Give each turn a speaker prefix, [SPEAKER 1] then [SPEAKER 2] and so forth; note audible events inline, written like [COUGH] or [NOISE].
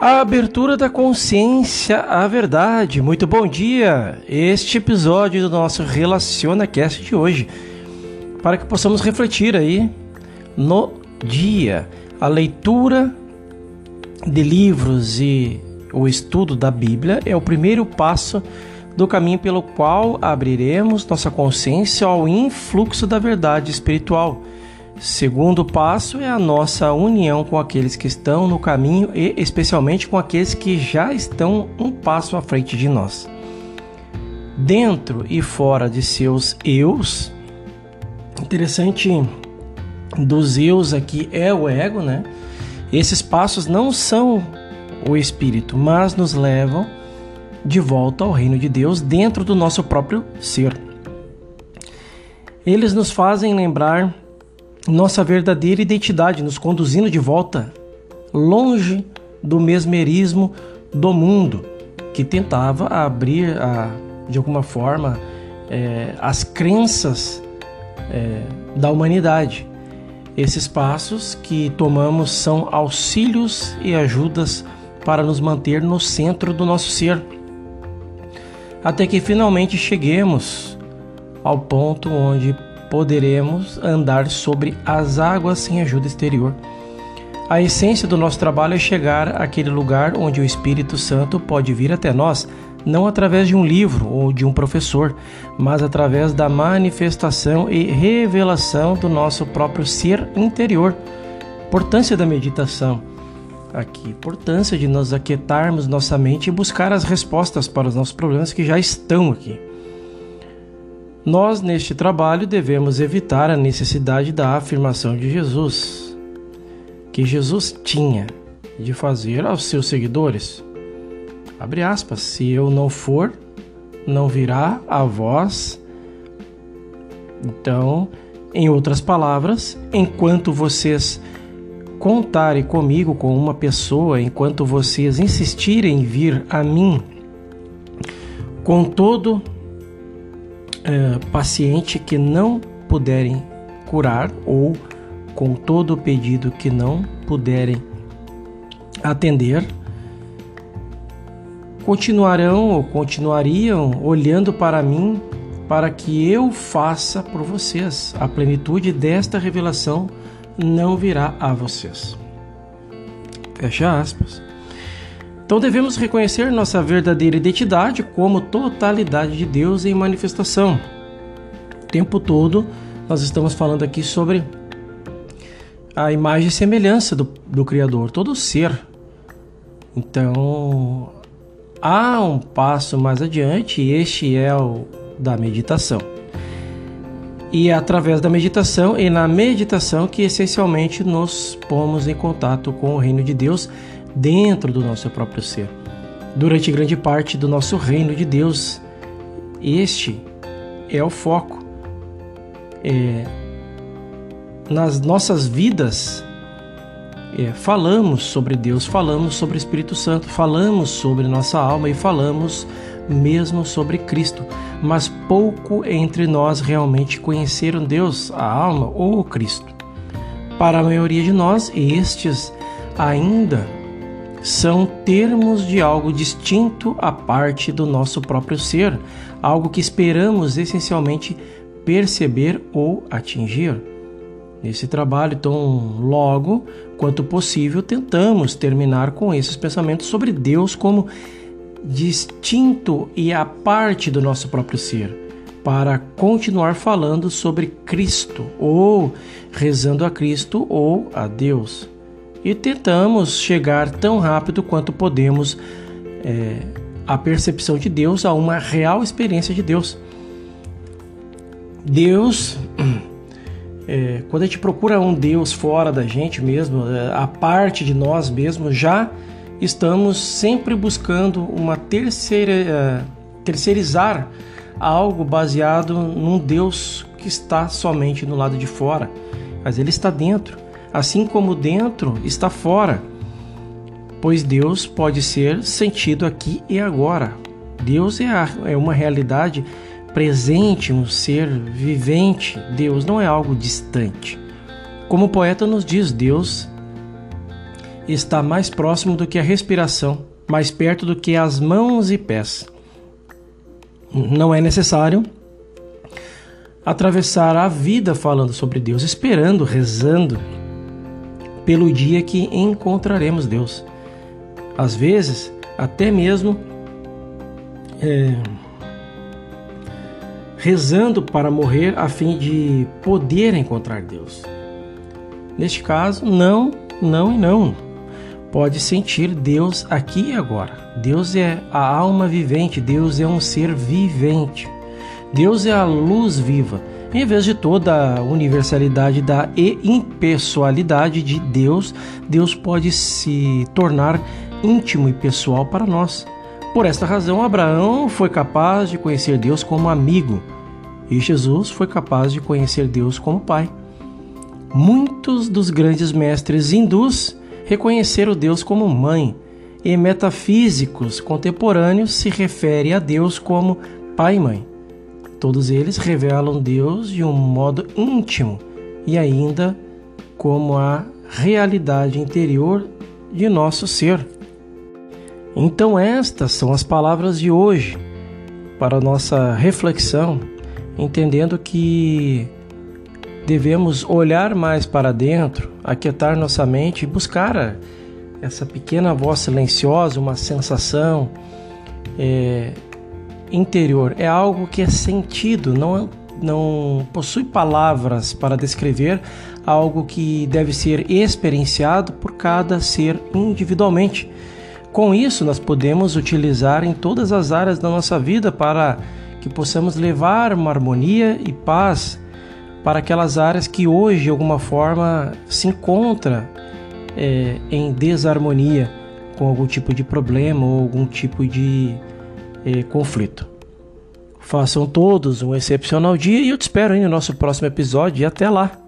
[SPEAKER 1] A abertura da consciência à verdade. Muito bom dia! Este episódio do nosso Relaciona Cast de hoje, para que possamos refletir aí no dia. A leitura de livros e o estudo da Bíblia é o primeiro passo do caminho pelo qual abriremos nossa consciência ao influxo da verdade espiritual Segundo passo é a nossa união com aqueles que estão no caminho e especialmente com aqueles que já estão um passo à frente de nós. Dentro e fora de seus eus, interessante dos eus aqui é o ego, né? Esses passos não são o espírito, mas nos levam de volta ao reino de Deus dentro do nosso próprio ser. Eles nos fazem lembrar nossa verdadeira identidade, nos conduzindo de volta longe do mesmerismo do mundo que tentava abrir, a, de alguma forma, é, as crenças é, da humanidade. Esses passos que tomamos são auxílios e ajudas para nos manter no centro do nosso ser, até que finalmente cheguemos ao ponto onde poderemos andar sobre as águas sem ajuda exterior. A essência do nosso trabalho é chegar àquele lugar onde o Espírito Santo pode vir até nós, não através de um livro ou de um professor, mas através da manifestação e revelação do nosso próprio ser interior. Importância da meditação. Aqui, importância de nós aquietarmos nossa mente e buscar as respostas para os nossos problemas que já estão aqui. Nós, neste trabalho, devemos evitar a necessidade da afirmação de Jesus, que Jesus tinha de fazer aos seus seguidores. Abre aspas, se eu não for, não virá a vós. Então, em outras palavras, enquanto vocês contarem comigo com uma pessoa, enquanto vocês insistirem em vir a mim com todo é, paciente que não puderem curar ou com todo o pedido que não puderem atender, continuarão ou continuariam olhando para mim para que eu faça por vocês. A plenitude desta revelação não virá a vocês. Fecha aspas. Então devemos reconhecer nossa verdadeira identidade como totalidade de Deus em manifestação. O tempo todo nós estamos falando aqui sobre a imagem e semelhança do, do Criador, todo ser. Então há um passo mais adiante e este é o da meditação. E é através da meditação e na meditação que essencialmente nos pomos em contato com o reino de Deus dentro do nosso próprio ser. Durante grande parte do nosso reino de Deus, este é o foco. É, nas nossas vidas, é, falamos sobre Deus, falamos sobre o Espírito Santo, falamos sobre nossa alma e falamos mesmo sobre Cristo, mas pouco entre nós realmente conheceram Deus, a alma ou Cristo. Para a maioria de nós, estes ainda são termos de algo distinto à parte do nosso próprio ser, algo que esperamos essencialmente perceber ou atingir. Nesse trabalho, tão logo quanto possível, tentamos terminar com esses pensamentos sobre Deus como distinto e à parte do nosso próprio ser, para continuar falando sobre Cristo, ou rezando a Cristo ou a Deus e tentamos chegar tão rápido quanto podemos é, à percepção de Deus, a uma real experiência de Deus. Deus, [CLEARS THROAT] é, quando a gente procura um Deus fora da gente mesmo, é, a parte de nós mesmos, já estamos sempre buscando uma terceira, é, terceirizar algo baseado num Deus que está somente no lado de fora, mas ele está dentro assim como dentro está fora, pois Deus pode ser sentido aqui e agora. Deus é, a, é uma realidade presente, um ser vivente. Deus não é algo distante. Como o poeta nos diz, Deus está mais próximo do que a respiração, mais perto do que as mãos e pés. Não é necessário atravessar a vida falando sobre Deus, esperando, rezando pelo dia que encontraremos Deus. Às vezes, até mesmo é, rezando para morrer a fim de poder encontrar Deus. Neste caso, não, não e não. Pode sentir Deus aqui e agora. Deus é a alma vivente, Deus é um ser vivente. Deus é a luz viva. Em vez de toda a universalidade da e impessoalidade de Deus, Deus pode se tornar íntimo e pessoal para nós. Por esta razão, Abraão foi capaz de conhecer Deus como amigo e Jesus foi capaz de conhecer Deus como Pai. Muitos dos grandes mestres hindus reconheceram Deus como mãe, e metafísicos contemporâneos se referem a Deus como pai e mãe. Todos eles revelam Deus de um modo íntimo e ainda como a realidade interior de nosso ser. Então, estas são as palavras de hoje para nossa reflexão, entendendo que devemos olhar mais para dentro, aquietar nossa mente e buscar essa pequena voz silenciosa, uma sensação é, interior. É algo que é sentido, não, não possui palavras para descrever algo que deve ser experienciado por cada ser individualmente. Com isso, nós podemos utilizar em todas as áreas da nossa vida para que possamos levar uma harmonia e paz para aquelas áreas que hoje, de alguma forma, se encontra é, em desarmonia com algum tipo de problema ou algum tipo de é, conflito. Façam todos um excepcional dia e eu te espero aí no nosso próximo episódio e até lá!